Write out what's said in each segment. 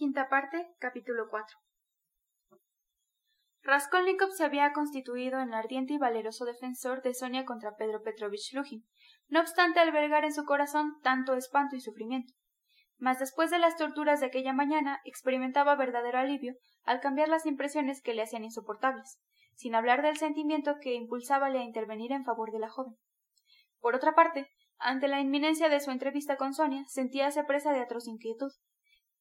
Quinta parte, capítulo 4. Raskolnikov se había constituido en ardiente y valeroso defensor de Sonia contra Pedro Petrovich Lujin, no obstante albergar en su corazón tanto espanto y sufrimiento. Mas después de las torturas de aquella mañana experimentaba verdadero alivio al cambiar las impresiones que le hacían insoportables, sin hablar del sentimiento que impulsábale a intervenir en favor de la joven. Por otra parte, ante la inminencia de su entrevista con Sonia, sentíase presa de atroz inquietud.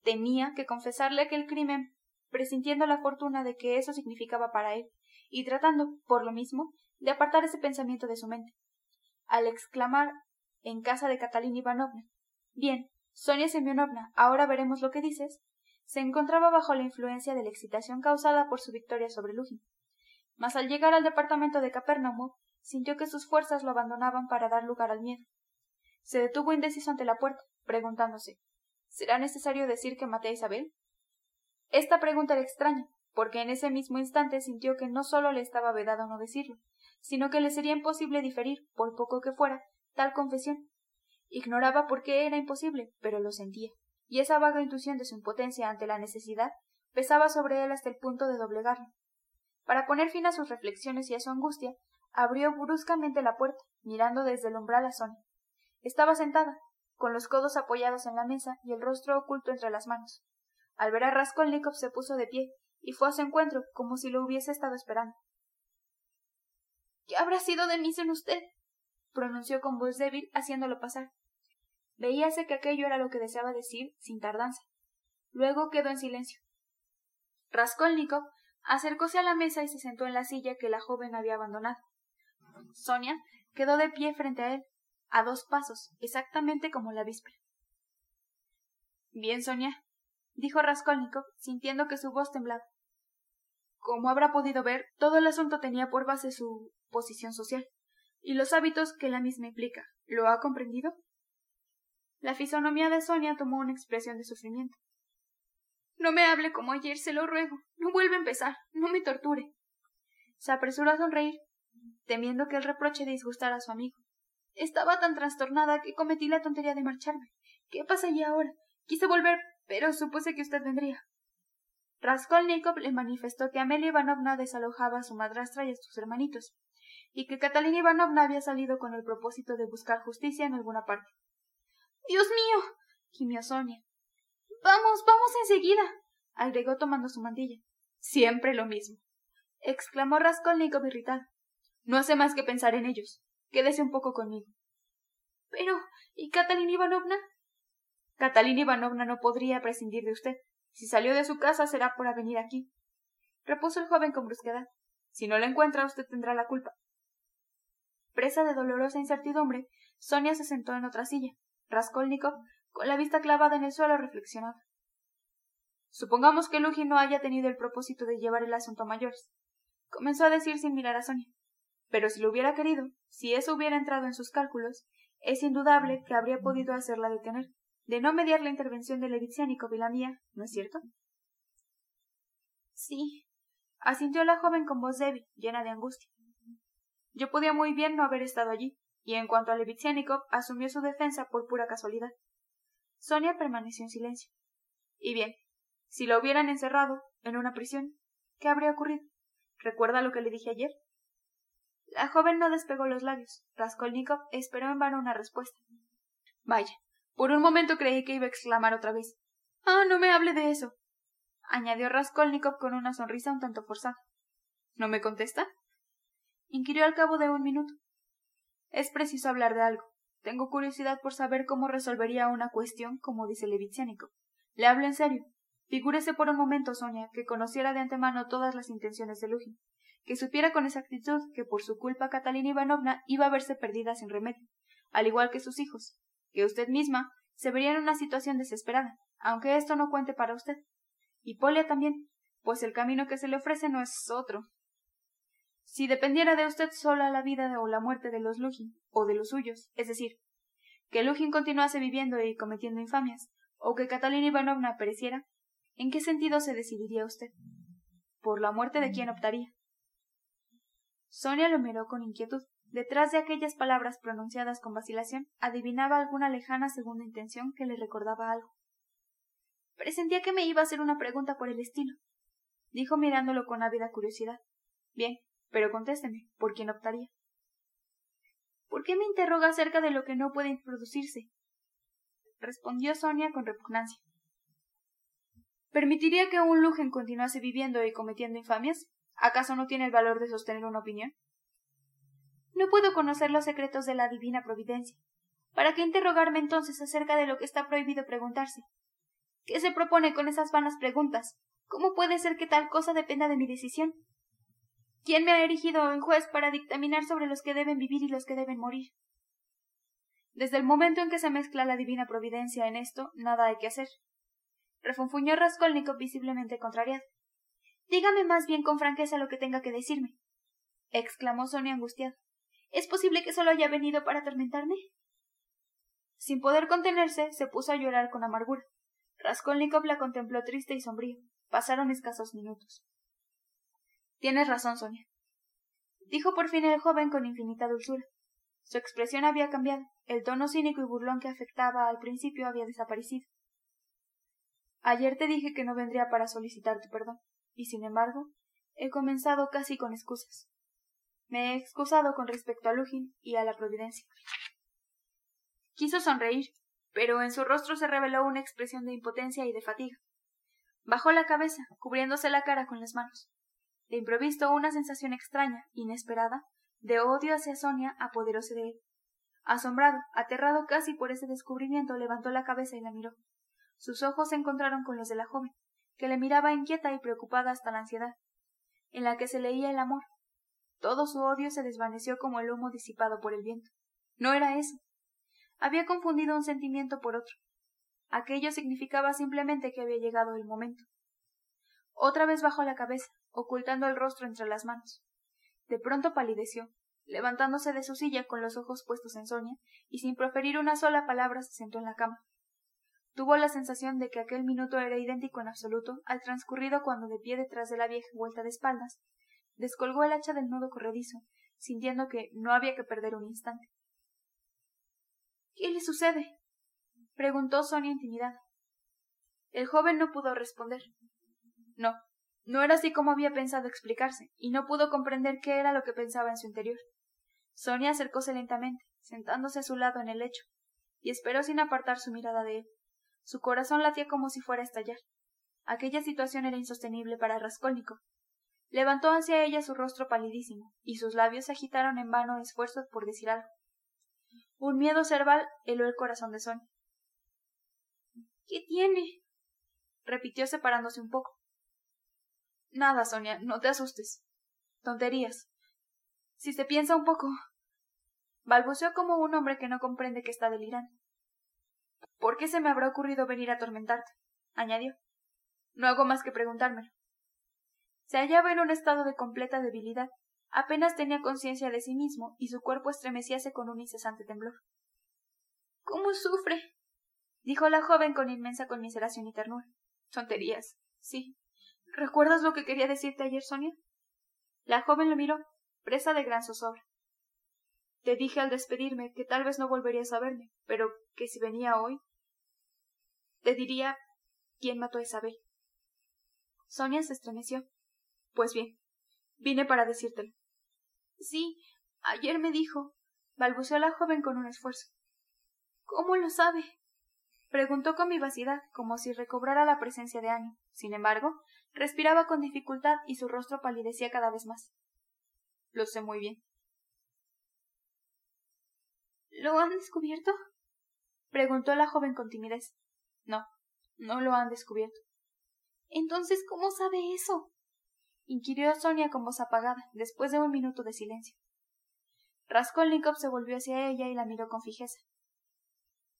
Tenía que confesarle aquel crimen, presintiendo la fortuna de que eso significaba para él, y tratando, por lo mismo, de apartar ese pensamiento de su mente. Al exclamar en casa de Catalina Ivanovna Bien, Sonia Semyonovna, ahora veremos lo que dices, se encontraba bajo la influencia de la excitación causada por su victoria sobre Lujin. Mas al llegar al departamento de Capernaumo, sintió que sus fuerzas lo abandonaban para dar lugar al miedo. Se detuvo indeciso ante la puerta, preguntándose ¿Será necesario decir que maté a Isabel? Esta pregunta era extraña, porque en ese mismo instante sintió que no sólo le estaba vedado no decirlo, sino que le sería imposible diferir, por poco que fuera, tal confesión. Ignoraba por qué era imposible, pero lo sentía, y esa vaga intuición de su impotencia ante la necesidad pesaba sobre él hasta el punto de doblegarlo. Para poner fin a sus reflexiones y a su angustia, abrió bruscamente la puerta, mirando desde el umbral a Sonia. Estaba sentada, con los codos apoyados en la mesa y el rostro oculto entre las manos. Al ver a Raskolnikov se puso de pie y fue a su encuentro como si lo hubiese estado esperando. ¿Qué habrá sido de mí sin usted? pronunció con voz débil, haciéndolo pasar. Veíase que aquello era lo que deseaba decir sin tardanza. Luego quedó en silencio. Raskolnikov acercóse a la mesa y se sentó en la silla que la joven había abandonado. Sonia quedó de pie frente a él, a dos pasos, exactamente como la víspera. Bien, Sonia, dijo Raskolnikov, sintiendo que su voz temblaba. Como habrá podido ver, todo el asunto tenía por base su posición social y los hábitos que la misma implica. ¿Lo ha comprendido? La fisonomía de Sonia tomó una expresión de sufrimiento. No me hable como ayer, se lo ruego. No vuelva a empezar. No me torture. Se apresuró a sonreír, temiendo que el reproche disgustara a su amigo. Estaba tan trastornada que cometí la tontería de marcharme. ¿Qué pasa allí ahora? Quise volver, pero supuse que usted vendría. Raskolnikov le manifestó que Amelia Ivanovna desalojaba a su madrastra y a sus hermanitos, y que Catalina Ivanovna había salido con el propósito de buscar justicia en alguna parte. Dios mío. gimió Sonia. Vamos, vamos enseguida. agregó tomando su mantilla. Siempre lo mismo. exclamó Raskolnikov irritado. No hace más que pensar en ellos. Quédese un poco conmigo. Pero. ¿y Catalina Ivanovna? Catalina Ivanovna no podría prescindir de usted. Si salió de su casa será por venir aquí. repuso el joven con brusquedad. Si no la encuentra, usted tendrá la culpa. Presa de dolorosa incertidumbre, Sonia se sentó en otra silla. Raskolnikov, con la vista clavada en el suelo, reflexionaba. Supongamos que Luji no haya tenido el propósito de llevar el asunto a mayores. Comenzó a decir sin mirar a Sonia. Pero si lo hubiera querido, si eso hubiera entrado en sus cálculos, es indudable que habría podido hacerla detener, de no mediar la intervención de Levitzianikov y la mía, ¿no es cierto? Sí, asintió la joven con voz débil, llena de angustia. Yo podía muy bien no haber estado allí, y en cuanto a Levitzianikov, asumió su defensa por pura casualidad. Sonia permaneció en silencio. Y bien, si la hubieran encerrado en una prisión, ¿qué habría ocurrido? ¿Recuerda lo que le dije ayer? La joven no despegó los labios. Raskolnikov esperó en vano una respuesta. Vaya, por un momento creí que iba a exclamar otra vez. Ah, no me hable de eso. añadió Raskolnikov con una sonrisa un tanto forzada. ¿No me contesta? inquirió al cabo de un minuto. Es preciso hablar de algo. Tengo curiosidad por saber cómo resolvería una cuestión, como dice Levitzianikov. Le hablo en serio. Figúrese por un momento, Sonia, que conociera de antemano todas las intenciones de Lujin que supiera con exactitud que por su culpa Catalina Ivanovna iba a verse perdida sin remedio, al igual que sus hijos, que usted misma se vería en una situación desesperada, aunque esto no cuente para usted. Y Polia también, pues el camino que se le ofrece no es otro. Si dependiera de usted sola la vida o la muerte de los Lujin, o de los suyos, es decir, que Lujin continuase viviendo y cometiendo infamias, o que Catalina Ivanovna pereciera, ¿en qué sentido se decidiría usted? ¿Por la muerte de quién optaría? Sonia lo miró con inquietud. Detrás de aquellas palabras pronunciadas con vacilación, adivinaba alguna lejana segunda intención que le recordaba algo. Presentía que me iba a hacer una pregunta por el estilo. Dijo mirándolo con ávida curiosidad. Bien, pero contésteme, ¿por quién optaría? ¿Por qué me interroga acerca de lo que no puede introducirse? respondió Sonia con repugnancia. ¿Permitiría que un Lugen continuase viviendo y cometiendo infamias? ¿Acaso no tiene el valor de sostener una opinión? No puedo conocer los secretos de la divina providencia. ¿Para qué interrogarme entonces acerca de lo que está prohibido preguntarse? ¿Qué se propone con esas vanas preguntas? ¿Cómo puede ser que tal cosa dependa de mi decisión? ¿Quién me ha erigido en juez para dictaminar sobre los que deben vivir y los que deben morir? Desde el momento en que se mezcla la divina providencia en esto, nada hay que hacer. Refunfuñó Raskolnikov visiblemente contrariado. Dígame más bien con franqueza lo que tenga que decirme, exclamó Sonia angustiada. ¿Es posible que solo haya venido para atormentarme? Sin poder contenerse, se puso a llorar con amargura. Raskolnikov la contempló triste y sombrío. Pasaron escasos minutos. Tienes razón, Sonia. Dijo por fin el joven con infinita dulzura. Su expresión había cambiado. El tono cínico y burlón que afectaba al principio había desaparecido. Ayer te dije que no vendría para solicitar tu perdón, y sin embargo, he comenzado casi con excusas. Me he excusado con respecto a Lugin y a la Providencia. Quiso sonreír, pero en su rostro se reveló una expresión de impotencia y de fatiga. Bajó la cabeza, cubriéndose la cara con las manos. De improviso una sensación extraña, inesperada, de odio hacia Sonia apoderóse de él. Asombrado, aterrado casi por ese descubrimiento, levantó la cabeza y la miró. Sus ojos se encontraron con los de la joven, que le miraba inquieta y preocupada hasta la ansiedad, en la que se leía el amor. Todo su odio se desvaneció como el humo disipado por el viento. No era eso. Había confundido un sentimiento por otro. Aquello significaba simplemente que había llegado el momento. Otra vez bajó la cabeza, ocultando el rostro entre las manos. De pronto palideció, levantándose de su silla con los ojos puestos en Sonia, y sin proferir una sola palabra se sentó en la cama. Tuvo la sensación de que aquel minuto era idéntico en absoluto al transcurrido cuando de pie detrás de la vieja vuelta de espaldas, descolgó el hacha del nudo corredizo, sintiendo que no había que perder un instante. ¿Qué le sucede? preguntó Sonia intimidada. El joven no pudo responder. No, no era así como había pensado explicarse, y no pudo comprender qué era lo que pensaba en su interior. Sonia acercóse lentamente, sentándose a su lado en el lecho, y esperó sin apartar su mirada de él. Su corazón latía como si fuera a estallar. Aquella situación era insostenible para Raskolnikov. Levantó hacia ella su rostro palidísimo, y sus labios agitaron en vano esfuerzos por decir algo. Un miedo cerval heló el corazón de Sonia. ¿Qué tiene? repitió separándose un poco. Nada, Sonia, no te asustes. Tonterías. Si se piensa un poco. balbuceó como un hombre que no comprende que está delirando. ¿Por qué se me habrá ocurrido venir a atormentarte? añadió. No hago más que preguntármelo. Se hallaba en un estado de completa debilidad. Apenas tenía conciencia de sí mismo y su cuerpo estremecíase con un incesante temblor. ¿Cómo sufre? dijo la joven con inmensa conmiseración y ternura. Tonterías. Sí. ¿Recuerdas lo que quería decirte ayer, Sonia? La joven lo miró, presa de gran zozobra. Te dije al despedirme que tal vez no volverías a verme, pero que si venía hoy, te diría quién mató a Isabel. Sonia se estremeció. Pues bien, vine para decírtelo. Sí, ayer me dijo, balbuceó la joven con un esfuerzo. ¿Cómo lo sabe? preguntó con vivacidad, como si recobrara la presencia de ánimo. Sin embargo, respiraba con dificultad y su rostro palidecía cada vez más. Lo sé muy bien. ¿Lo han descubierto? preguntó la joven con timidez. No, no lo han descubierto. Entonces, ¿cómo sabe eso? inquirió Sonia con voz apagada, después de un minuto de silencio. Raskolnikov se volvió hacia ella y la miró con fijeza.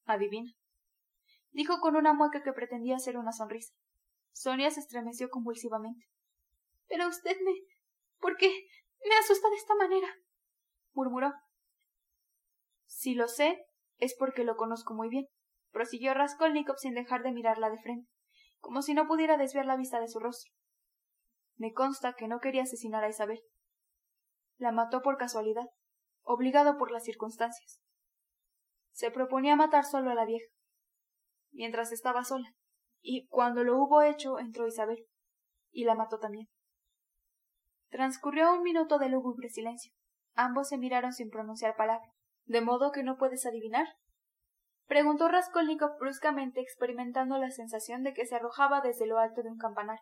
Adivina. Dijo con una mueca que pretendía ser una sonrisa. Sonia se estremeció convulsivamente. Pero usted me. ¿Por qué me asusta de esta manera? murmuró. Si lo sé, es porque lo conozco muy bien, prosiguió Raskolnikov sin dejar de mirarla de frente, como si no pudiera desviar la vista de su rostro. Me consta que no quería asesinar a Isabel. La mató por casualidad, obligado por las circunstancias. Se proponía matar solo a la vieja, mientras estaba sola, y cuando lo hubo hecho entró Isabel, y la mató también. Transcurrió un minuto de lúgubre silencio. Ambos se miraron sin pronunciar palabra. ¿De modo que no puedes adivinar? Preguntó Raskolnikov bruscamente, experimentando la sensación de que se arrojaba desde lo alto de un campanar.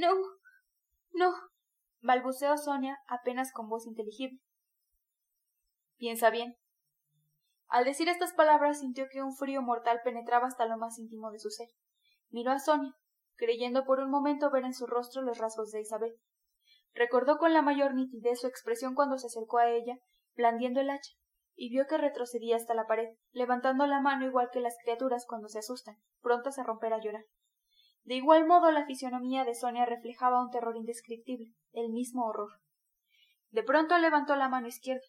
No, no, balbuceó Sonia apenas con voz inteligible. Piensa bien. Al decir estas palabras sintió que un frío mortal penetraba hasta lo más íntimo de su ser. Miró a Sonia, creyendo por un momento ver en su rostro los rasgos de Isabel. Recordó con la mayor nitidez su expresión cuando se acercó a ella, blandiendo el hacha, y vio que retrocedía hasta la pared, levantando la mano igual que las criaturas cuando se asustan, prontas a romper a llorar. De igual modo la fisonomía de Sonia reflejaba un terror indescriptible, el mismo horror. De pronto levantó la mano izquierda,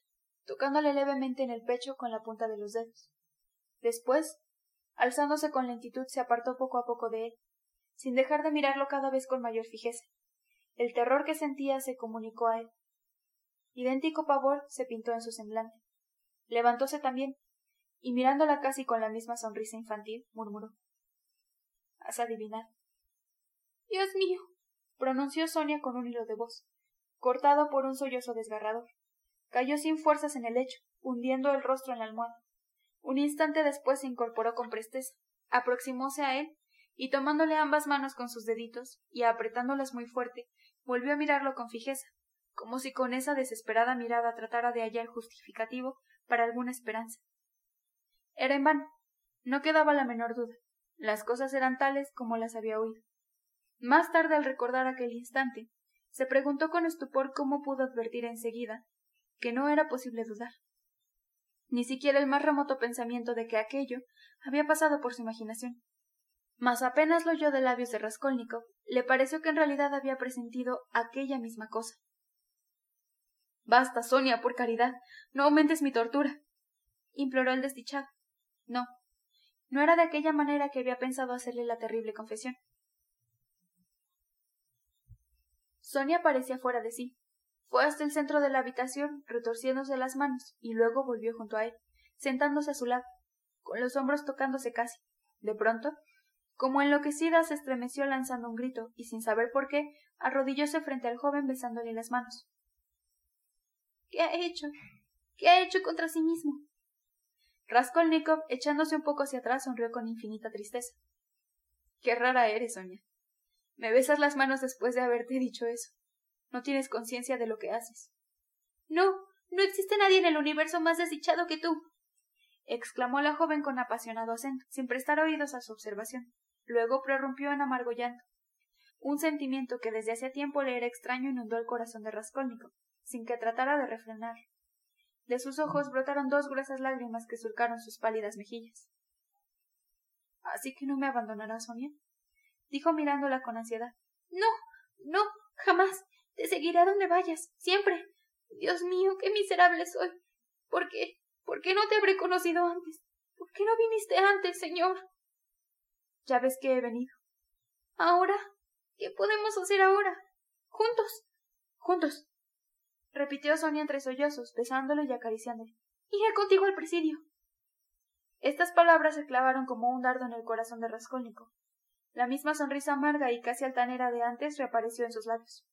tocándole levemente en el pecho con la punta de los dedos. Después, alzándose con lentitud, se apartó poco a poco de él, sin dejar de mirarlo cada vez con mayor fijeza. El terror que sentía se comunicó a él. Idéntico pavor se pintó en su semblante. Levantóse también, y mirándola casi con la misma sonrisa infantil, murmuró Has adivinado. Dios mío. pronunció Sonia con un hilo de voz, cortado por un sollozo desgarrador. Cayó sin fuerzas en el lecho, hundiendo el rostro en la almohada. Un instante después se incorporó con presteza, aproximóse a él y tomándole ambas manos con sus deditos y apretándolas muy fuerte, volvió a mirarlo con fijeza, como si con esa desesperada mirada tratara de hallar justificativo para alguna esperanza. Era en vano. No quedaba la menor duda. Las cosas eran tales como las había oído. Más tarde, al recordar aquel instante, se preguntó con estupor cómo pudo advertir enseguida que no era posible dudar. Ni siquiera el más remoto pensamiento de que aquello había pasado por su imaginación. Mas apenas lo oyó de labios de Raskolnikov, le pareció que en realidad había presentido aquella misma cosa. Basta, Sonia, por caridad, no aumentes mi tortura. imploró el desdichado. No, no era de aquella manera que había pensado hacerle la terrible confesión. Sonia parecía fuera de sí. Fue hasta el centro de la habitación, retorciéndose las manos, y luego volvió junto a él, sentándose a su lado, con los hombros tocándose casi. De pronto, como enloquecida se estremeció lanzando un grito, y sin saber por qué, arrodillóse frente al joven besándole las manos. ¿Qué ha hecho? ¿Qué ha hecho contra sí mismo? Raskolnikov, echándose un poco hacia atrás, sonrió con infinita tristeza. Qué rara eres, Sonia. Me besas las manos después de haberte dicho eso. No tienes conciencia de lo que haces. No, no existe nadie en el universo más desdichado que tú. exclamó la joven con apasionado acento, sin prestar oídos a su observación. Luego prorrumpió en amargo llanto. Un sentimiento que desde hacía tiempo le era extraño inundó el corazón de Raskolnikov, sin que tratara de refrenar. De sus ojos brotaron dos gruesas lágrimas que surcaron sus pálidas mejillas. Así que no me abandonarás, Sonia, dijo mirándola con ansiedad. No, no, jamás. Te seguiré a donde vayas, siempre. Dios mío, qué miserable soy. ¿Por qué? ¿Por qué no te habré conocido antes? ¿Por qué no viniste antes, señor? Ya ves que he venido. ¿Ahora? ¿Qué podemos hacer ahora? Juntos. Juntos. Repitió Sonia entre sollozos, besándole y acariciándole. Iré contigo al presidio. Estas palabras se clavaron como un dardo en el corazón de Rascónico. La misma sonrisa amarga y casi altanera de antes reapareció en sus labios.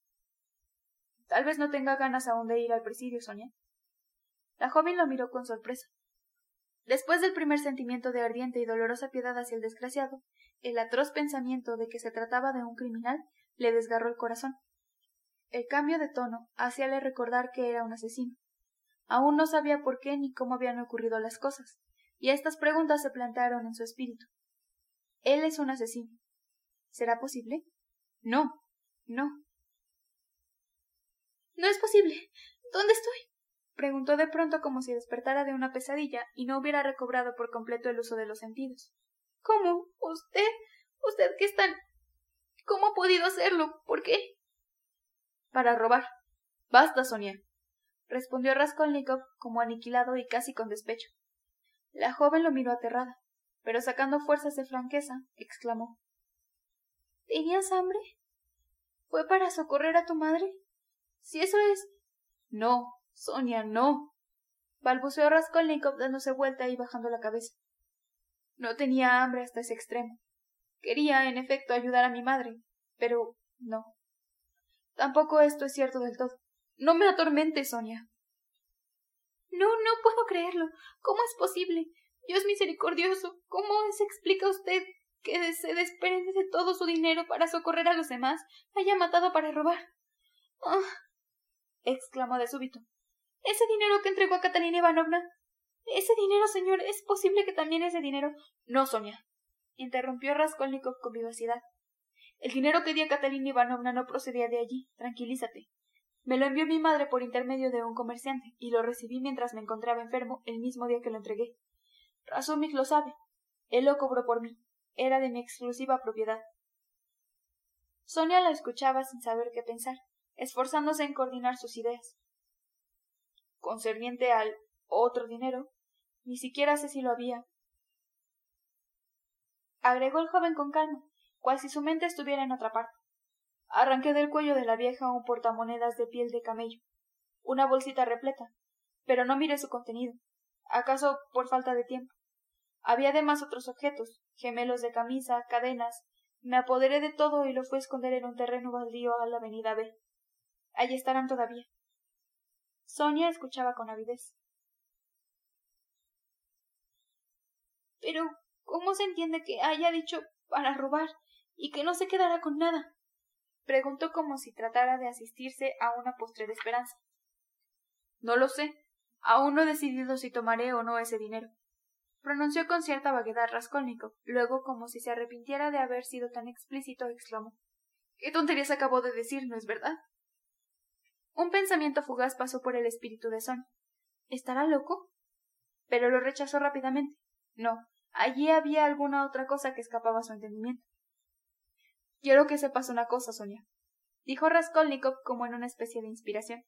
Tal vez no tenga ganas aún de ir al presidio, Sonia. La joven lo miró con sorpresa. Después del primer sentimiento de ardiente y dolorosa piedad hacia el desgraciado, el atroz pensamiento de que se trataba de un criminal le desgarró el corazón. El cambio de tono hacíale recordar que era un asesino. Aún no sabía por qué ni cómo habían ocurrido las cosas, y estas preguntas se plantearon en su espíritu. Él es un asesino. ¿Será posible? No, no. No es posible. ¿Dónde estoy? preguntó de pronto como si despertara de una pesadilla y no hubiera recobrado por completo el uso de los sentidos. ¿Cómo? ¿Usted? ¿Usted qué está? ¿Cómo ha podido hacerlo? ¿Por qué? Para robar. Basta, Sonia. respondió Raskolnikov como aniquilado y casi con despecho. La joven lo miró aterrada, pero sacando fuerzas de franqueza, exclamó ¿Tenías hambre? ¿Fue para socorrer a tu madre? Si eso es. No, Sonia, no. balbuceó Raskolnikov dándose vuelta y bajando la cabeza. No tenía hambre hasta ese extremo. Quería, en efecto, ayudar a mi madre, pero no. Tampoco esto es cierto del todo. No me atormente, Sonia. No, no puedo creerlo. ¿Cómo es posible? Dios misericordioso. ¿Cómo se explica usted que se desprende de todo su dinero para socorrer a los demás haya matado para robar? ¡Ah! exclamó de súbito. Ese dinero que entregó a Catalina Ivanovna. Ese dinero, señor, es posible que también ese dinero. No, Sonia, interrumpió Raskolnikov con vivacidad. El dinero que di a Catalina Ivanovna no procedía de allí. Tranquilízate. Me lo envió mi madre por intermedio de un comerciante, y lo recibí mientras me encontraba enfermo el mismo día que lo entregué. Razumik lo sabe. Él lo cobró por mí. Era de mi exclusiva propiedad. Sonia la escuchaba sin saber qué pensar, esforzándose en coordinar sus ideas. Concerniente al otro dinero, ni siquiera sé si lo había. Agregó el joven con calma, cual si su mente estuviera en otra parte. Arranqué del cuello de la vieja un portamonedas de piel de camello, una bolsita repleta, pero no miré su contenido, acaso por falta de tiempo. Había además otros objetos, gemelos de camisa, cadenas. Me apoderé de todo y lo fui a esconder en un terreno baldío a la avenida B. Allí estarán todavía. Sonia escuchaba con avidez. Pero, ¿cómo se entiende que haya dicho para robar y que no se quedará con nada? preguntó como si tratara de asistirse a una postre de esperanza. No lo sé. Aún no he decidido si tomaré o no ese dinero pronunció con cierta vaguedad Raskolnikov. Luego, como si se arrepintiera de haber sido tan explícito, exclamó ¿Qué tonterías acabó de decir, no es verdad? Un pensamiento fugaz pasó por el espíritu de Son. ¿Estará loco? Pero lo rechazó rápidamente. No, allí había alguna otra cosa que escapaba a su entendimiento. Quiero que sepas una cosa, Sonia, dijo Raskolnikov como en una especie de inspiración.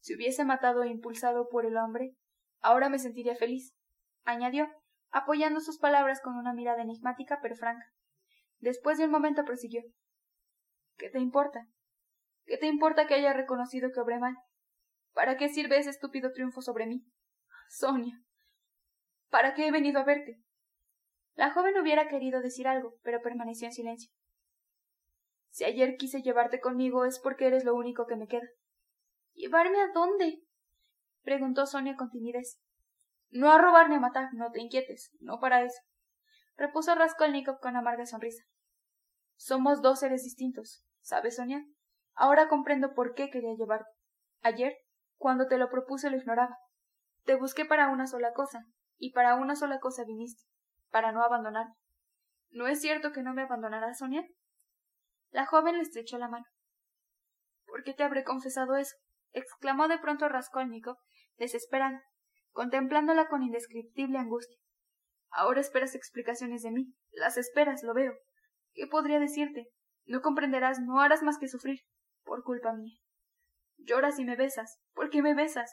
Si hubiese matado e impulsado por el hombre, ahora me sentiría feliz. Añadió, apoyando sus palabras con una mirada enigmática pero franca. Después de un momento prosiguió. ¿Qué te importa? ¿Qué te importa que haya reconocido que obré mal? ¿Para qué sirve ese estúpido triunfo sobre mí? Sonia. ¿Para qué he venido a verte? La joven hubiera querido decir algo, pero permaneció en silencio. Si ayer quise llevarte conmigo es porque eres lo único que me queda. ¿Llevarme a dónde? preguntó Sonia con timidez. No a robar ni a matar, no te inquietes, no para eso, repuso Raskolnikov con amarga sonrisa. Somos dos seres distintos, ¿sabes, Sonia? Ahora comprendo por qué quería llevarte. Ayer, cuando te lo propuse, lo ignoraba. Te busqué para una sola cosa, y para una sola cosa viniste, para no abandonarme. ¿No es cierto que no me abandonarás, Sonia? La joven le estrechó la mano. ¿Por qué te habré confesado eso? exclamó de pronto Raskolnikov, desesperado contemplándola con indescriptible angustia. Ahora esperas explicaciones de mí. Las esperas, lo veo. ¿Qué podría decirte? No comprenderás, no harás más que sufrir, por culpa mía. Lloras y me besas. ¿Por qué me besas?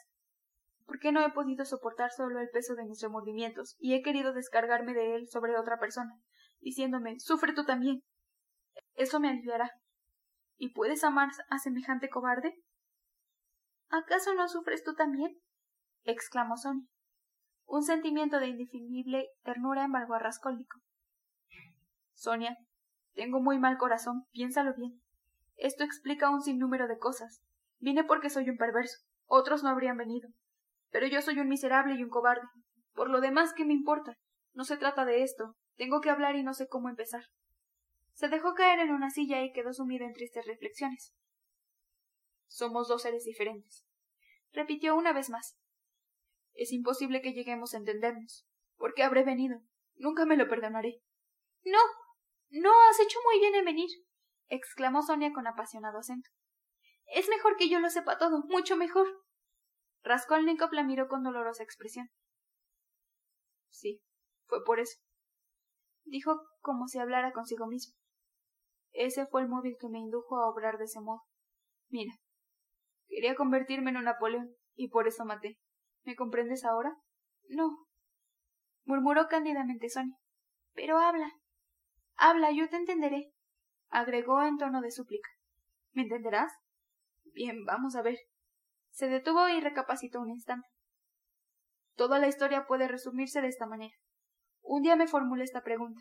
¿Por qué no he podido soportar solo el peso de mis remordimientos y he querido descargarme de él sobre otra persona, diciéndome sufre tú también? Eso me aliviará. ¿Y puedes amar a semejante cobarde? ¿Acaso no sufres tú también? exclamó Sonia. Un sentimiento de indefinible ternura embargó a Raskolnikov. Sonia, tengo muy mal corazón, piénsalo bien. Esto explica un sinnúmero de cosas. Vine porque soy un perverso. Otros no habrían venido. Pero yo soy un miserable y un cobarde. Por lo demás, ¿qué me importa? No se trata de esto. Tengo que hablar y no sé cómo empezar. Se dejó caer en una silla y quedó sumido en tristes reflexiones. Somos dos seres diferentes. Repitió una vez más. Es imposible que lleguemos a entendernos. ¿Por qué habré venido? Nunca me lo perdonaré. No. No, has hecho muy bien en venir. exclamó Sonia con apasionado acento. Es mejor que yo lo sepa todo, mucho mejor. Raskolnikov la miró con dolorosa expresión. Sí, fue por eso. Dijo como si hablara consigo mismo. Ese fue el móvil que me indujo a obrar de ese modo. Mira, quería convertirme en un Napoleón, y por eso maté. ¿Me comprendes ahora? No. murmuró cándidamente Sonia. Pero habla. Habla, yo te entenderé. agregó en tono de súplica. ¿Me entenderás? Bien, vamos a ver. Se detuvo y recapacitó un instante. Toda la historia puede resumirse de esta manera. Un día me formulé esta pregunta.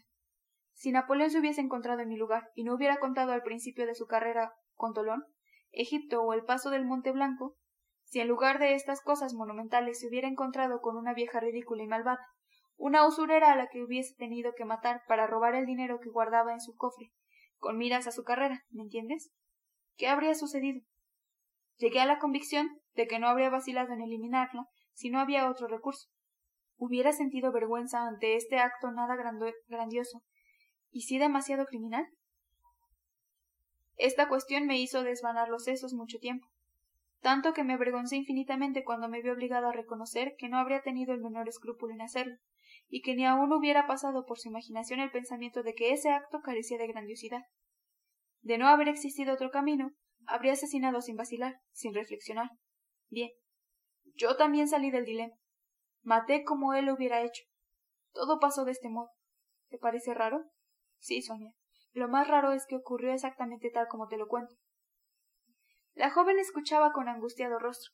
Si Napoleón se hubiese encontrado en mi lugar y no hubiera contado al principio de su carrera con Tolón, Egipto o el paso del Monte Blanco, si en lugar de estas cosas monumentales se hubiera encontrado con una vieja ridícula y malvada, una usurera a la que hubiese tenido que matar para robar el dinero que guardaba en su cofre, con miras a su carrera, ¿me entiendes? ¿Qué habría sucedido? Llegué a la convicción de que no habría vacilado en eliminarla si no había otro recurso. Hubiera sentido vergüenza ante este acto nada grandioso, y sí demasiado criminal. Esta cuestión me hizo desvanar los sesos mucho tiempo, tanto que me avergoncé infinitamente cuando me vi obligado a reconocer que no habría tenido el menor escrúpulo en hacerlo, y que ni aun hubiera pasado por su imaginación el pensamiento de que ese acto carecía de grandiosidad. De no haber existido otro camino, habría asesinado sin vacilar, sin reflexionar. Bien. Yo también salí del dilema. Maté como él lo hubiera hecho. Todo pasó de este modo. ¿Te parece raro? Sí, Sonia. Lo más raro es que ocurrió exactamente tal como te lo cuento. La joven escuchaba con angustiado rostro.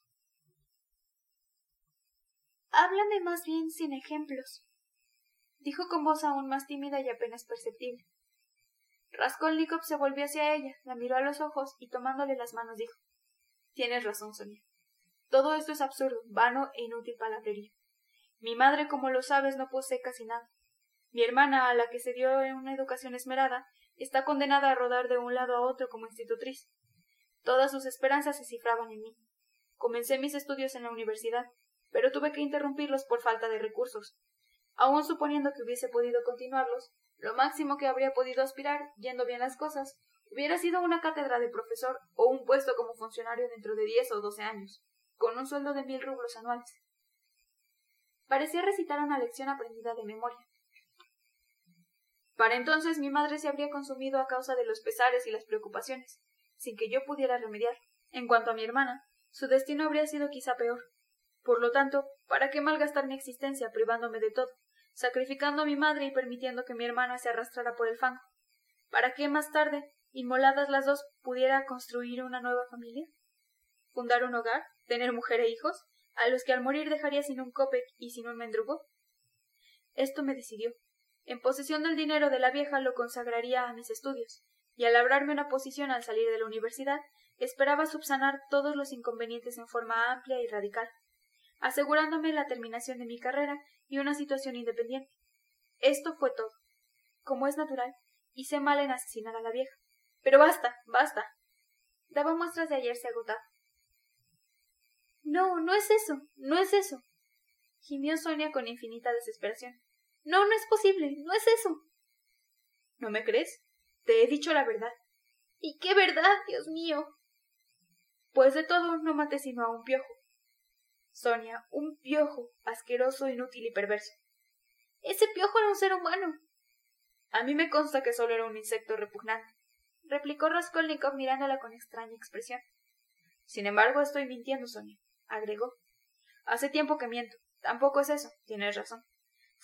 Háblame más bien sin ejemplos, dijo con voz aún más tímida y apenas perceptible. Raskolnikov se volvió hacia ella, la miró a los ojos y tomándole las manos dijo Tienes razón, Sonia. Todo esto es absurdo, vano e inútil palabrería. Mi madre, como lo sabes, no posee casi nada. Mi hermana, a la que se dio una educación esmerada, está condenada a rodar de un lado a otro como institutriz. Todas sus esperanzas se cifraban en mí. Comencé mis estudios en la universidad, pero tuve que interrumpirlos por falta de recursos. Aun suponiendo que hubiese podido continuarlos, lo máximo que habría podido aspirar, yendo bien las cosas, hubiera sido una cátedra de profesor o un puesto como funcionario dentro de diez o doce años, con un sueldo de mil rublos anuales. Parecía recitar una lección aprendida de memoria. Para entonces mi madre se habría consumido a causa de los pesares y las preocupaciones, sin que yo pudiera remediar. En cuanto a mi hermana, su destino habría sido quizá peor. Por lo tanto, ¿para qué malgastar mi existencia privándome de todo? sacrificando a mi madre y permitiendo que mi hermana se arrastrara por el fango, para que más tarde, inmoladas las dos, pudiera construir una nueva familia, fundar un hogar, tener mujer e hijos, a los que al morir dejaría sin un copec y sin un mendrugo. Esto me decidió. En posesión del dinero de la vieja lo consagraría a mis estudios, y al labrarme una posición al salir de la universidad, esperaba subsanar todos los inconvenientes en forma amplia y radical, asegurándome la terminación de mi carrera y una situación independiente. Esto fue todo. Como es natural, hice mal en asesinar a la vieja. Pero basta, basta. Daba muestras de ayer se agotaba. No, no es eso, no es eso. gimió Sonia con infinita desesperación. No, no es posible, no es eso. ¿No me crees? Te he dicho la verdad. ¿Y qué verdad, Dios mío? Pues de todo no maté sino a un piojo, Sonia, un piojo, asqueroso, inútil y perverso. Ese piojo era un ser humano. A mí me consta que solo era un insecto repugnante, replicó Raskolnikov mirándola con extraña expresión. Sin embargo, estoy mintiendo, Sonia, agregó. Hace tiempo que miento. Tampoco es eso. Tienes razón.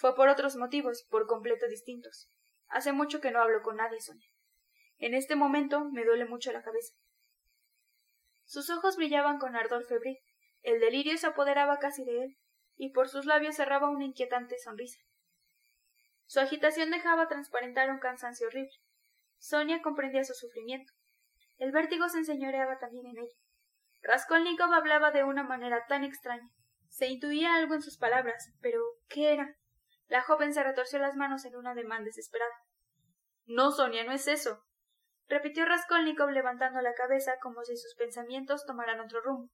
Fue por otros motivos, por completo distintos. Hace mucho que no hablo con nadie, Sonia. En este momento me duele mucho la cabeza. Sus ojos brillaban con ardor febril, el delirio se apoderaba casi de él, y por sus labios cerraba una inquietante sonrisa. Su agitación dejaba transparentar un cansancio horrible. Sonia comprendía su sufrimiento. El vértigo se enseñoreaba también en ella. Raskolnikov hablaba de una manera tan extraña. Se intuía algo en sus palabras, pero ¿qué era? La joven se retorció las manos en un ademán desesperado. No, Sonia, no es eso. repitió Raskolnikov levantando la cabeza como si sus pensamientos tomaran otro rumbo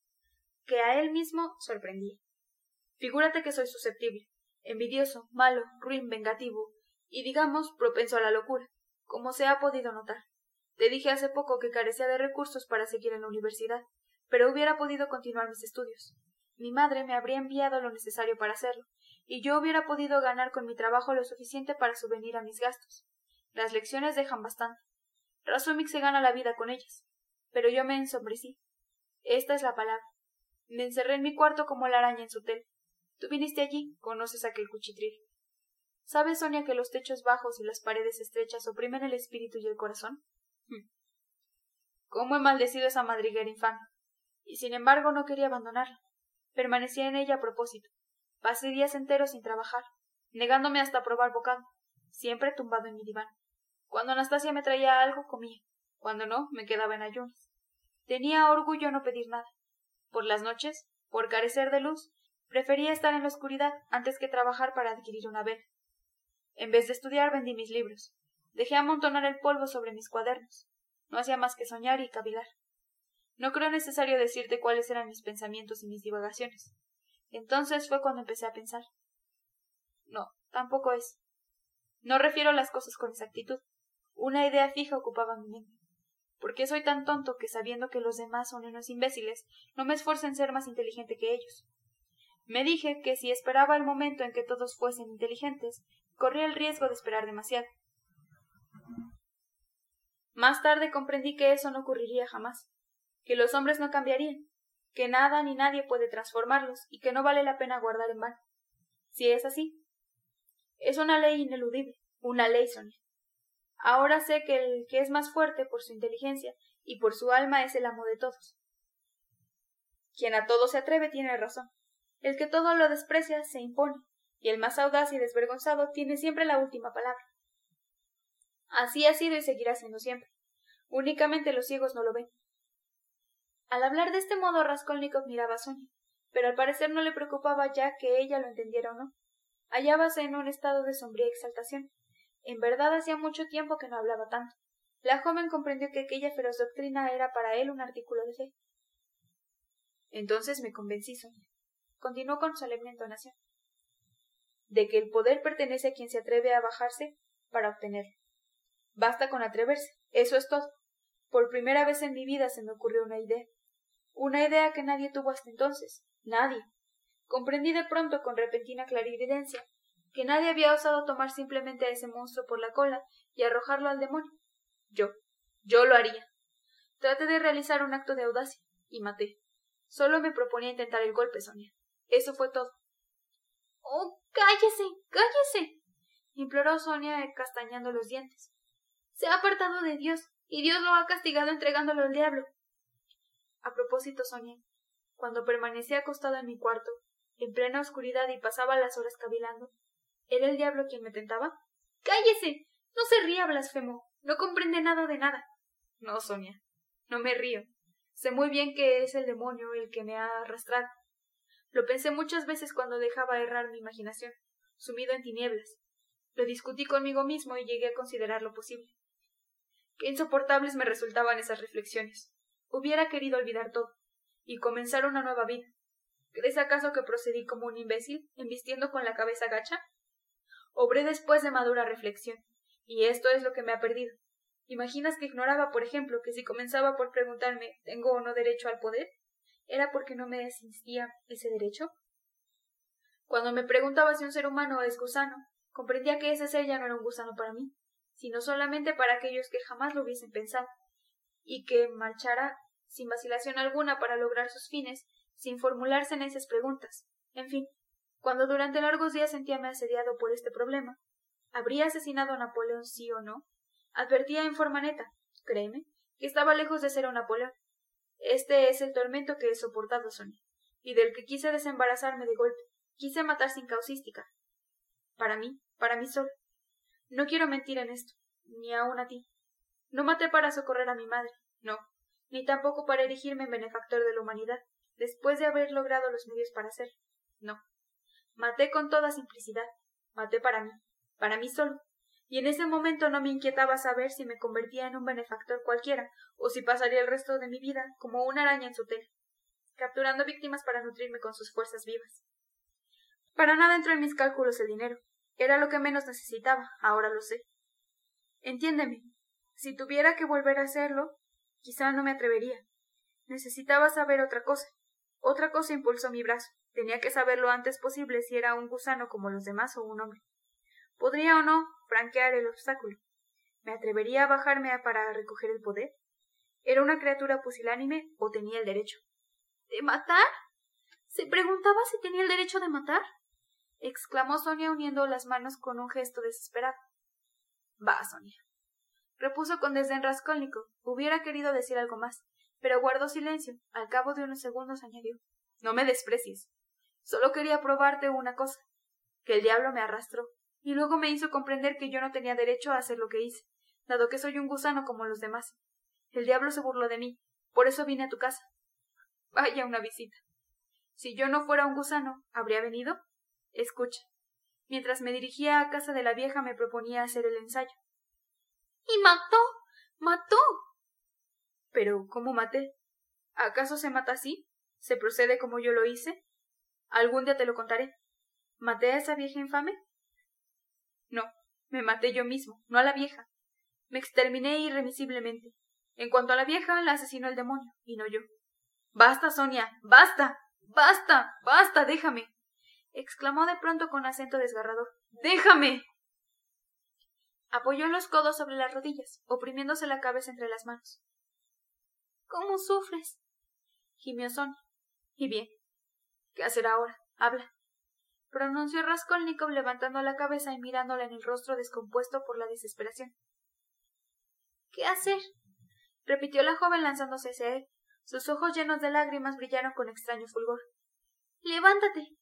que a él mismo sorprendía. Figúrate que soy susceptible, envidioso, malo, ruin, vengativo, y digamos propenso a la locura, como se ha podido notar. Te dije hace poco que carecía de recursos para seguir en la universidad, pero hubiera podido continuar mis estudios. Mi madre me habría enviado lo necesario para hacerlo, y yo hubiera podido ganar con mi trabajo lo suficiente para subvenir a mis gastos. Las lecciones dejan bastante. Razumik se gana la vida con ellas. Pero yo me ensombrecí. Esta es la palabra. Me encerré en mi cuarto como la araña en su tel. Tú viniste allí, conoces aquel cuchitril. ¿Sabes, Sonia, que los techos bajos y las paredes estrechas oprimen el espíritu y el corazón? Hmm. ¿Cómo he maldecido esa madriguera infame? Y sin embargo no quería abandonarla. Permanecía en ella a propósito. Pasé días enteros sin trabajar, negándome hasta probar bocado, siempre tumbado en mi diván. Cuando Anastasia me traía algo, comía. Cuando no, me quedaba en ayunas. Tenía orgullo no pedir nada. Por las noches, por carecer de luz, prefería estar en la oscuridad antes que trabajar para adquirir una vela. En vez de estudiar, vendí mis libros. Dejé amontonar el polvo sobre mis cuadernos. No hacía más que soñar y cavilar. No creo necesario decirte cuáles eran mis pensamientos y mis divagaciones. Entonces fue cuando empecé a pensar. No, tampoco es. No refiero las cosas con exactitud. Una idea fija ocupaba mi mente. ¿Por qué soy tan tonto que sabiendo que los demás son unos imbéciles, no me esfuerzo en ser más inteligente que ellos? Me dije que si esperaba el momento en que todos fuesen inteligentes, corría el riesgo de esperar demasiado. Más tarde comprendí que eso no ocurriría jamás, que los hombres no cambiarían, que nada ni nadie puede transformarlos y que no vale la pena guardar en vano. Si es así, es una ley ineludible, una ley, Sonia. Ahora sé que el que es más fuerte por su inteligencia y por su alma es el amo de todos. Quien a todo se atreve tiene razón. El que todo lo desprecia se impone, y el más audaz y desvergonzado tiene siempre la última palabra. Así ha sido y seguirá siendo siempre. Únicamente los ciegos no lo ven. Al hablar de este modo, Raskolnikov miraba a Sonia, pero al parecer no le preocupaba ya que ella lo entendiera o no. Hallábase en un estado de sombría exaltación. En verdad hacía mucho tiempo que no hablaba tanto. La joven comprendió que aquella feroz doctrina era para él un artículo de fe. Entonces me convencí, Sonia. Continuó con solemne entonación. De que el poder pertenece a quien se atreve a bajarse para obtenerlo. Basta con atreverse. Eso es todo. Por primera vez en mi vida se me ocurrió una idea. Una idea que nadie tuvo hasta entonces. Nadie. Comprendí de pronto con repentina clarividencia que nadie había osado tomar simplemente a ese monstruo por la cola y arrojarlo al demonio. Yo. Yo lo haría. Traté de realizar un acto de audacia y maté. Solo me proponía intentar el golpe, Sonia. Eso fue todo. Oh, cállese, cállese. imploró Sonia castañando los dientes. Se ha apartado de Dios, y Dios lo ha castigado entregándolo al diablo. A propósito, Sonia, cuando permanecí acostado en mi cuarto, en plena oscuridad y pasaba las horas cavilando. ¿Era el diablo quien me tentaba? ¡Cállese! No se ría, blasfemo. No comprende nada de nada. No, Sonia. No me río. Sé muy bien que es el demonio el que me ha arrastrado. Lo pensé muchas veces cuando dejaba errar mi imaginación, sumido en tinieblas. Lo discutí conmigo mismo y llegué a considerar lo posible. Qué insoportables me resultaban esas reflexiones. Hubiera querido olvidar todo y comenzar una nueva vida, ¿Crees acaso que procedí como un imbécil, embistiendo con la cabeza gacha? Obré después de madura reflexión, y esto es lo que me ha perdido. ¿Imaginas que ignoraba, por ejemplo, que si comenzaba por preguntarme ¿tengo o no derecho al poder? ¿Era porque no me existía ese derecho? Cuando me preguntaba si un ser humano es gusano, comprendía que ese ser ya no era un gusano para mí, sino solamente para aquellos que jamás lo hubiesen pensado, y que marchara sin vacilación alguna para lograr sus fines sin formularse en esas preguntas. En fin, cuando durante largos días sentíame asediado por este problema, ¿habría asesinado a Napoleón sí o no? Advertía en forma neta, créeme, que estaba lejos de ser un Napoleón. Este es el tormento que he soportado, Sonia, y del que quise desembarazarme de golpe. Quise matar sin causística. Para mí, para mí solo. No quiero mentir en esto, ni aun a ti. No maté para socorrer a mi madre, no, ni tampoco para erigirme en benefactor de la humanidad después de haber logrado los medios para hacerlo. No. Maté con toda simplicidad. Maté para mí, para mí solo. Y en ese momento no me inquietaba saber si me convertía en un benefactor cualquiera, o si pasaría el resto de mi vida como una araña en su tela, capturando víctimas para nutrirme con sus fuerzas vivas. Para nada entró en mis cálculos el dinero. Era lo que menos necesitaba, ahora lo sé. Entiéndeme. Si tuviera que volver a hacerlo, quizá no me atrevería. Necesitaba saber otra cosa. Otra cosa impulsó mi brazo. Tenía que saber lo antes posible si era un gusano como los demás o un hombre. ¿Podría o no franquear el obstáculo? ¿Me atrevería a bajarme para recoger el poder? ¿Era una criatura pusilánime o tenía el derecho? ¿De matar? ¿Se preguntaba si tenía el derecho de matar? exclamó Sonia uniendo las manos con un gesto desesperado. Va, Sonia. Repuso con desdén rascónico. Hubiera querido decir algo más, pero guardó silencio. Al cabo de unos segundos añadió No me desprecies. Solo quería probarte una cosa que el diablo me arrastró, y luego me hizo comprender que yo no tenía derecho a hacer lo que hice. dado que soy un gusano como los demás. El diablo se burló de mí, por eso vine a tu casa. Vaya una visita. Si yo no fuera un gusano, ¿habría venido? Escucha. Mientras me dirigía a casa de la vieja me proponía hacer el ensayo. Y mató. mató. Pero ¿cómo maté? ¿Acaso se mata así? ¿Se procede como yo lo hice? Algún día te lo contaré. ¿Maté a esa vieja infame? No, me maté yo mismo, no a la vieja. Me exterminé irremisiblemente. En cuanto a la vieja, la asesinó el demonio, y no yo. Basta, Sonia, basta, basta, basta, déjame. exclamó de pronto con acento desgarrador. Déjame. Apoyó los codos sobre las rodillas, oprimiéndose la cabeza entre las manos. ¿Cómo sufres? gimió Sonia. Y bien. ¿Qué hacer ahora? Habla pronunció Raskolnikov levantando la cabeza y mirándola en el rostro descompuesto por la desesperación. ¿Qué hacer? repitió la joven lanzándose hacia él. Sus ojos llenos de lágrimas brillaron con extraño fulgor. Levántate.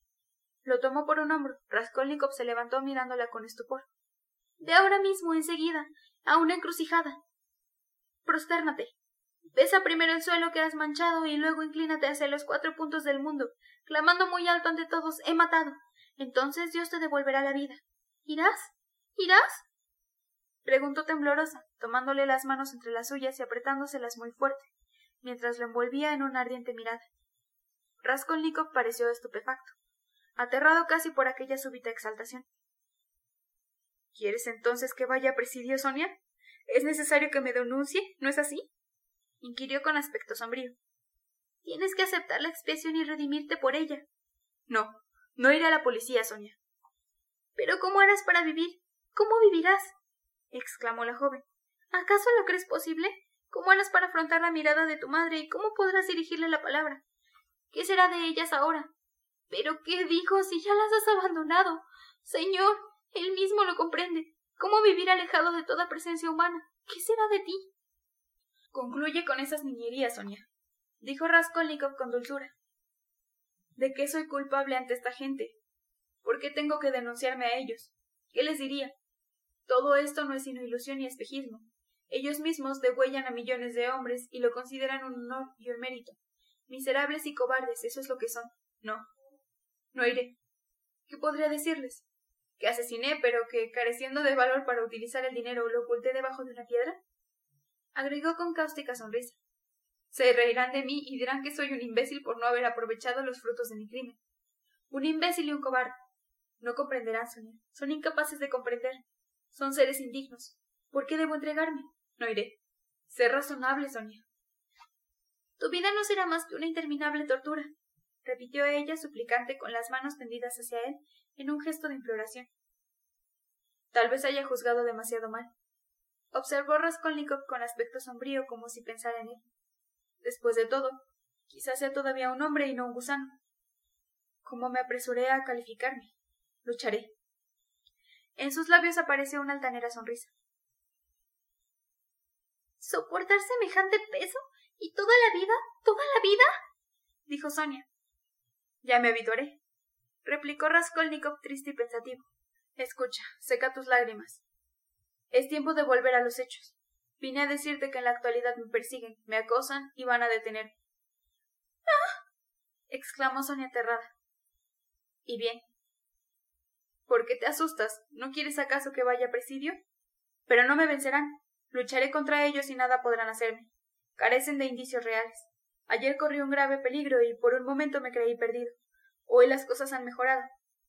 Lo tomó por un hombro. Raskolnikov se levantó mirándola con estupor. De ahora mismo, enseguida, a una encrucijada. Prostérnate. Besa primero el suelo que has manchado y luego inclínate hacia los cuatro puntos del mundo, clamando muy alto ante todos he matado. Entonces Dios te devolverá la vida. ¿Irás? ¿Irás? preguntó temblorosa, tomándole las manos entre las suyas y apretándoselas muy fuerte, mientras lo envolvía en una ardiente mirada. Raskolnikov pareció estupefacto, aterrado casi por aquella súbita exaltación. ¿Quieres entonces que vaya a presidio, Sonia? ¿Es necesario que me denuncie? ¿No es así? inquirió con aspecto sombrío. Tienes que aceptar la expiación y redimirte por ella. No, no iré a la policía, Sonia. Pero ¿cómo harás para vivir? ¿Cómo vivirás? exclamó la joven. ¿Acaso lo crees posible? ¿Cómo harás para afrontar la mirada de tu madre y cómo podrás dirigirle la palabra? ¿Qué será de ellas ahora? Pero ¿qué dijo si ya las has abandonado? Señor, él mismo lo comprende. ¿Cómo vivir alejado de toda presencia humana? ¿Qué será de ti? Concluye con esas niñerías, Sonia, dijo Raskolnikov con dulzura. ¿De qué soy culpable ante esta gente? ¿Por qué tengo que denunciarme a ellos? ¿Qué les diría? Todo esto no es sino ilusión y espejismo. Ellos mismos degüellan a millones de hombres y lo consideran un honor y un mérito. Miserables y cobardes, eso es lo que son. No. No iré. ¿Qué podría decirles? ¿Que asesiné, pero que, careciendo de valor para utilizar el dinero, lo oculté debajo de una piedra? Agregó con cáustica sonrisa. Se reirán de mí y dirán que soy un imbécil por no haber aprovechado los frutos de mi crimen. Un imbécil y un cobarde. No comprenderán, Sonia. Son incapaces de comprender. Son seres indignos. ¿Por qué debo entregarme? No iré. Sé razonable, Sonia. Tu vida no será más que una interminable tortura, repitió ella suplicante con las manos tendidas hacia él en un gesto de imploración. Tal vez haya juzgado demasiado mal. Observó Raskolnikov con aspecto sombrío como si pensara en él. Después de todo, quizás sea todavía un hombre y no un gusano. ¿Cómo me apresuré a calificarme? Lucharé. En sus labios apareció una altanera sonrisa. ¿Soportar semejante peso? ¿Y toda la vida? ¿Toda la vida? dijo Sonia. Ya me habituaré, replicó Raskolnikov triste y pensativo. Escucha, seca tus lágrimas. Es tiempo de volver a los hechos. Vine a decirte que en la actualidad me persiguen, me acosan y van a detener. ¡Ah! exclamó Sonia aterrada. ¿Y bien? ¿Por qué te asustas? ¿No quieres acaso que vaya a presidio? Pero no me vencerán. Lucharé contra ellos y nada podrán hacerme. Carecen de indicios reales. Ayer corrí un grave peligro y por un momento me creí perdido. Hoy las cosas han mejorado.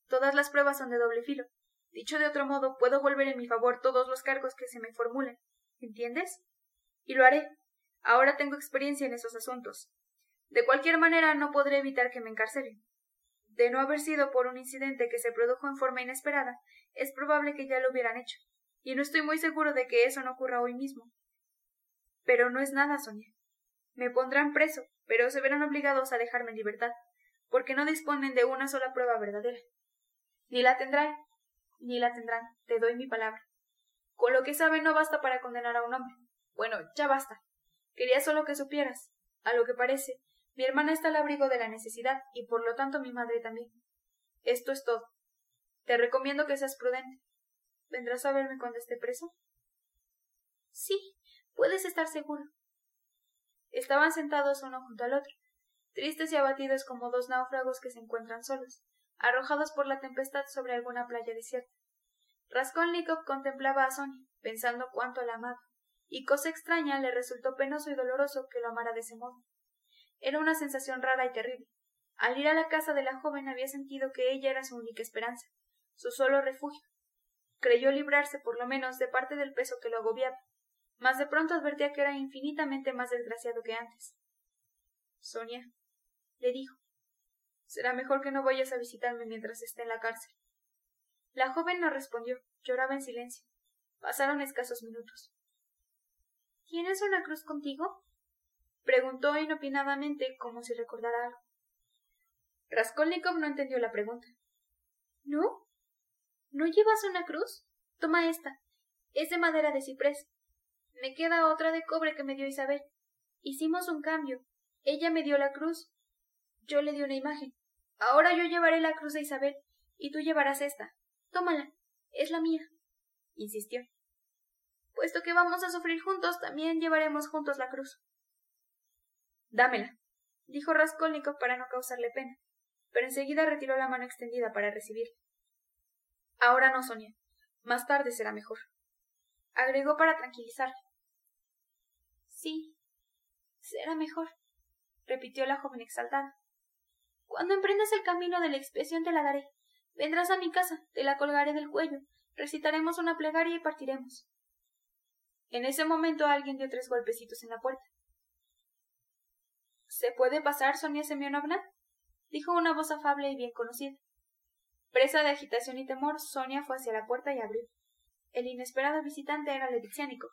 Todas las pruebas son de doble filo. Dicho de otro modo, puedo volver en mi favor todos los cargos que se me formulen. ¿Entiendes? Y lo haré. Ahora tengo experiencia en esos asuntos. De cualquier manera no podré evitar que me encarcelen. De no haber sido por un incidente que se produjo en forma inesperada, es probable que ya lo hubieran hecho, y no estoy muy seguro de que eso no ocurra hoy mismo. Pero no es nada, Sonia. Me pondrán preso, pero se verán obligados a dejarme en libertad, porque no disponen de una sola prueba verdadera. Ni la tendrán, ni la tendrán, te doy mi palabra. Con lo que sabe no basta para condenar a un hombre. Bueno, ya basta. Quería solo que supieras. A lo que parece, mi hermana está al abrigo de la necesidad y por lo tanto mi madre también. Esto es todo. Te recomiendo que seas prudente. ¿Vendrás a verme cuando esté preso? Puedes estar seguro. Estaban sentados uno junto al otro, tristes y abatidos como dos náufragos que se encuentran solos, arrojados por la tempestad sobre alguna playa desierta. Raskolnikov contemplaba a Sonia, pensando cuánto la amaba, y cosa extraña le resultó penoso y doloroso que lo amara de ese modo. Era una sensación rara y terrible. Al ir a la casa de la joven había sentido que ella era su única esperanza, su solo refugio. Creyó librarse por lo menos de parte del peso que lo agobiaba, mas de pronto advertía que era infinitamente más desgraciado que antes. Sonia, le dijo, será mejor que no vayas a visitarme mientras esté en la cárcel. La joven no respondió, lloraba en silencio. Pasaron escasos minutos. ¿Tienes una cruz contigo? preguntó inopinadamente como si recordara algo. Raskolnikov no entendió la pregunta. ¿No? ¿No llevas una cruz? Toma esta. Es de madera de ciprés. Me queda otra de cobre que me dio Isabel. Hicimos un cambio. Ella me dio la cruz. Yo le di una imagen. Ahora yo llevaré la cruz de Isabel y tú llevarás esta. Tómala. Es la mía. insistió. Puesto que vamos a sufrir juntos, también llevaremos juntos la cruz. Dámela, dijo Raskolnikov para no causarle pena, pero enseguida retiró la mano extendida para recibirla. Ahora no, Sonia. Más tarde será mejor. Agregó para tranquilizarle. Sí, será mejor, repitió la joven exaltada. Cuando emprendas el camino de la expiación te la daré. Vendrás a mi casa, te la colgaré del cuello, recitaremos una plegaria y partiremos. En ese momento alguien dio tres golpecitos en la puerta. ¿Se puede pasar, Sonia Semyonovna? dijo una voz afable y bien conocida. Presa de agitación y temor, Sonia fue hacia la puerta y abrió. El inesperado visitante era Levitsianikov,